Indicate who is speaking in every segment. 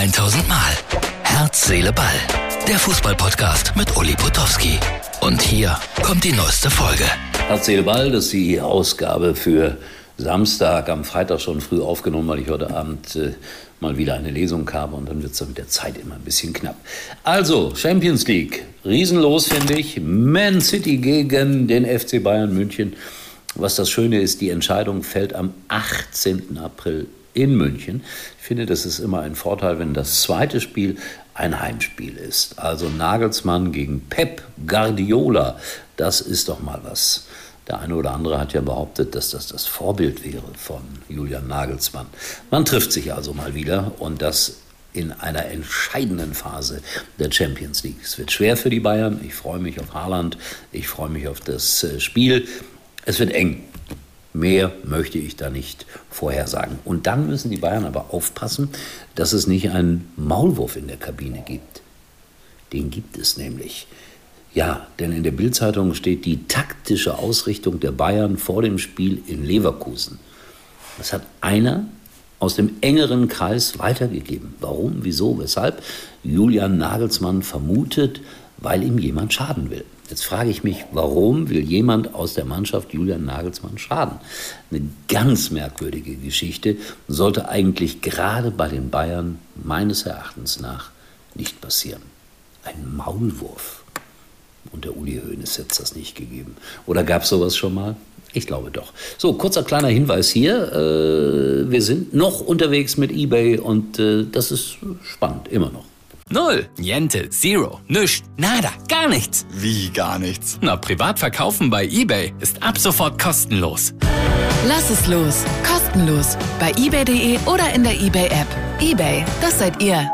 Speaker 1: 1000 Mal. Herz, Seele, Ball. Der Fußballpodcast mit Uli Potowski. Und hier kommt die neueste Folge.
Speaker 2: Herz, Seele, Ball, das ist die Ausgabe für Samstag, am Freitag schon früh aufgenommen, weil ich heute Abend äh, mal wieder eine Lesung habe und dann wird es mit der Zeit immer ein bisschen knapp. Also, Champions League, riesenlos finde ich. Man City gegen den FC Bayern München. Was das Schöne ist, die Entscheidung fällt am 18. April in München. Ich finde, das ist immer ein Vorteil, wenn das zweite Spiel ein Heimspiel ist. Also Nagelsmann gegen Pep Guardiola, das ist doch mal was. Der eine oder andere hat ja behauptet, dass das das Vorbild wäre von Julian Nagelsmann. Man trifft sich also mal wieder und das in einer entscheidenden Phase der Champions League. Es wird schwer für die Bayern. Ich freue mich auf Haaland. Ich freue mich auf das äh, Spiel. Es wird eng. Mehr möchte ich da nicht vorhersagen. Und dann müssen die Bayern aber aufpassen, dass es nicht einen Maulwurf in der Kabine gibt. Den gibt es nämlich. Ja, denn in der Bildzeitung steht die taktische Ausrichtung der Bayern vor dem Spiel in Leverkusen. Das hat einer aus dem engeren Kreis weitergegeben. Warum, wieso, weshalb? Julian Nagelsmann vermutet, weil ihm jemand schaden will. Jetzt frage ich mich, warum will jemand aus der Mannschaft Julian Nagelsmann schaden? Eine ganz merkwürdige Geschichte sollte eigentlich gerade bei den Bayern meines Erachtens nach nicht passieren. Ein Maulwurf. Und der Uli Hoeneß hätte das nicht gegeben. Oder gab es sowas schon mal? Ich glaube doch. So, kurzer kleiner Hinweis hier. Äh, wir sind noch unterwegs mit eBay und äh, das ist spannend, immer noch.
Speaker 1: Null, Niente, Zero, Nüscht, Nada, gar nichts.
Speaker 3: Wie gar nichts?
Speaker 1: Na, privat verkaufen bei eBay ist ab sofort kostenlos.
Speaker 4: Lass es los. Kostenlos. Bei eBay.de oder in der eBay-App. eBay, das seid ihr.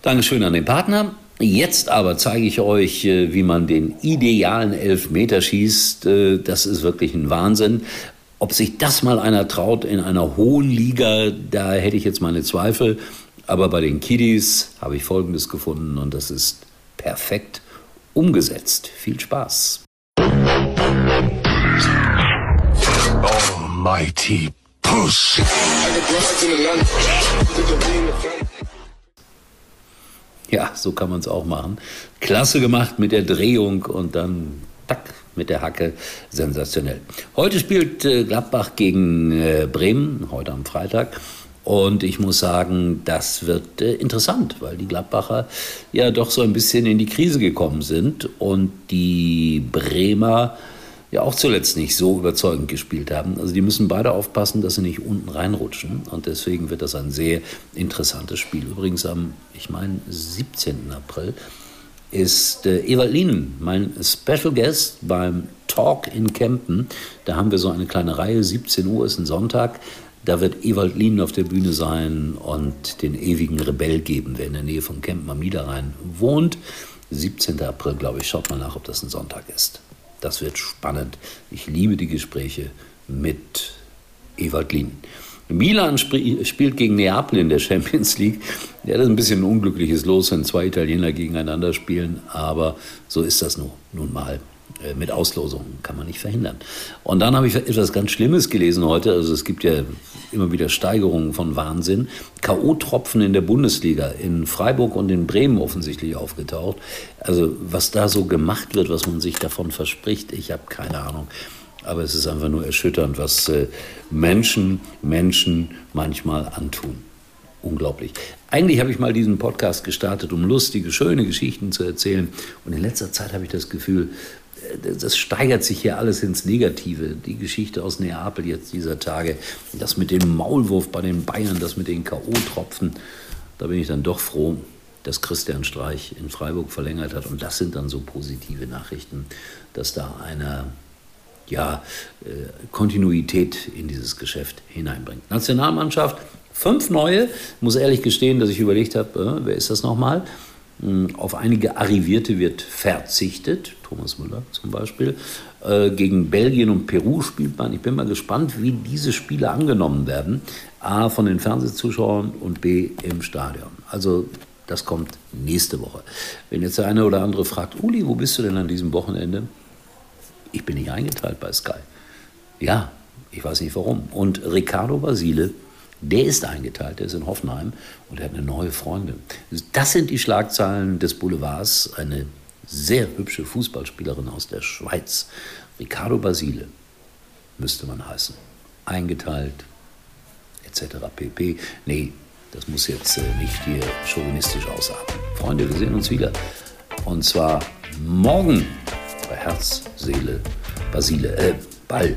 Speaker 2: Dankeschön an den Partner. Jetzt aber zeige ich euch, äh, wie man den idealen Elfmeter schießt. Äh, das ist wirklich ein Wahnsinn. Ob sich das mal einer traut in einer hohen Liga, da hätte ich jetzt meine Zweifel. Aber bei den Kiddies habe ich Folgendes gefunden und das ist perfekt umgesetzt. Viel Spaß.
Speaker 3: Almighty Push.
Speaker 2: Ja, so kann man es auch machen. Klasse gemacht mit der Drehung und dann tack mit der Hacke. Sensationell. Heute spielt äh, Gladbach gegen äh, Bremen, heute am Freitag. Und ich muss sagen, das wird äh, interessant, weil die Gladbacher ja doch so ein bisschen in die Krise gekommen sind und die Bremer ja auch zuletzt nicht so überzeugend gespielt haben. Also die müssen beide aufpassen, dass sie nicht unten reinrutschen. Und deswegen wird das ein sehr interessantes Spiel. Übrigens am, ich meine, 17. April ist äh, Ewald Lienen, mein Special Guest beim Talk in Kempen. Da haben wir so eine kleine Reihe, 17 Uhr ist ein Sonntag. Da wird Ewald Lienen auf der Bühne sein und den ewigen Rebell geben, wer in der Nähe von Kempen am Niederrhein wohnt. 17. April, glaube ich, schaut mal nach, ob das ein Sonntag ist. Das wird spannend. Ich liebe die Gespräche mit Ewald Lien. Milan sp spielt gegen Neapel in der Champions League. Ja, das ist ein bisschen ein unglückliches Los, wenn zwei Italiener gegeneinander spielen, aber so ist das nun, nun mal. Äh, mit Auslosungen kann man nicht verhindern. Und dann habe ich etwas ganz Schlimmes gelesen heute. Also es gibt ja immer wieder Steigerungen von Wahnsinn. K.O.-Tropfen in der Bundesliga, in Freiburg und in Bremen offensichtlich aufgetaucht. Also was da so gemacht wird, was man sich davon verspricht, ich habe keine Ahnung. Aber es ist einfach nur erschütternd, was äh, Menschen Menschen manchmal antun. Unglaublich. Eigentlich habe ich mal diesen Podcast gestartet, um lustige, schöne Geschichten zu erzählen. Und in letzter Zeit habe ich das Gefühl, das steigert sich hier alles ins Negative. Die Geschichte aus Neapel jetzt dieser Tage, das mit dem Maulwurf bei den Bayern, das mit den K.O.-Tropfen, da bin ich dann doch froh, dass Christian Streich in Freiburg verlängert hat. Und das sind dann so positive Nachrichten, dass da eine ja, äh, Kontinuität in dieses Geschäft hineinbringt. Nationalmannschaft, fünf neue. Ich muss ehrlich gestehen, dass ich überlegt habe, äh, wer ist das nochmal? Hm, auf einige Arrivierte wird verzichtet, Thomas Müller zum Beispiel. Äh, gegen Belgien und Peru spielt man. Ich bin mal gespannt, wie diese Spiele angenommen werden. A, von den Fernsehzuschauern und B, im Stadion. Also das kommt nächste Woche. Wenn jetzt der eine oder andere fragt, Uli, wo bist du denn an diesem Wochenende? Ich bin nicht eingeteilt bei Sky. Ja, ich weiß nicht warum. Und Ricardo Basile Der ist eingeteilt, der ist in Hoffenheim und er hat eine neue Freundin. Das sind die Schlagzeilen des Boulevards. Eine sehr hübsche Fußballspielerin aus der Schweiz, Ricardo Basile, müsste man heißen. Eingeteilt, etc. pp. Nee, das muss jetzt äh, nicht hier chauvinistisch ausarten. Freunde, wir sehen uns wieder. Und zwar morgen bei Herz, Seele, Basile, äh, Ball.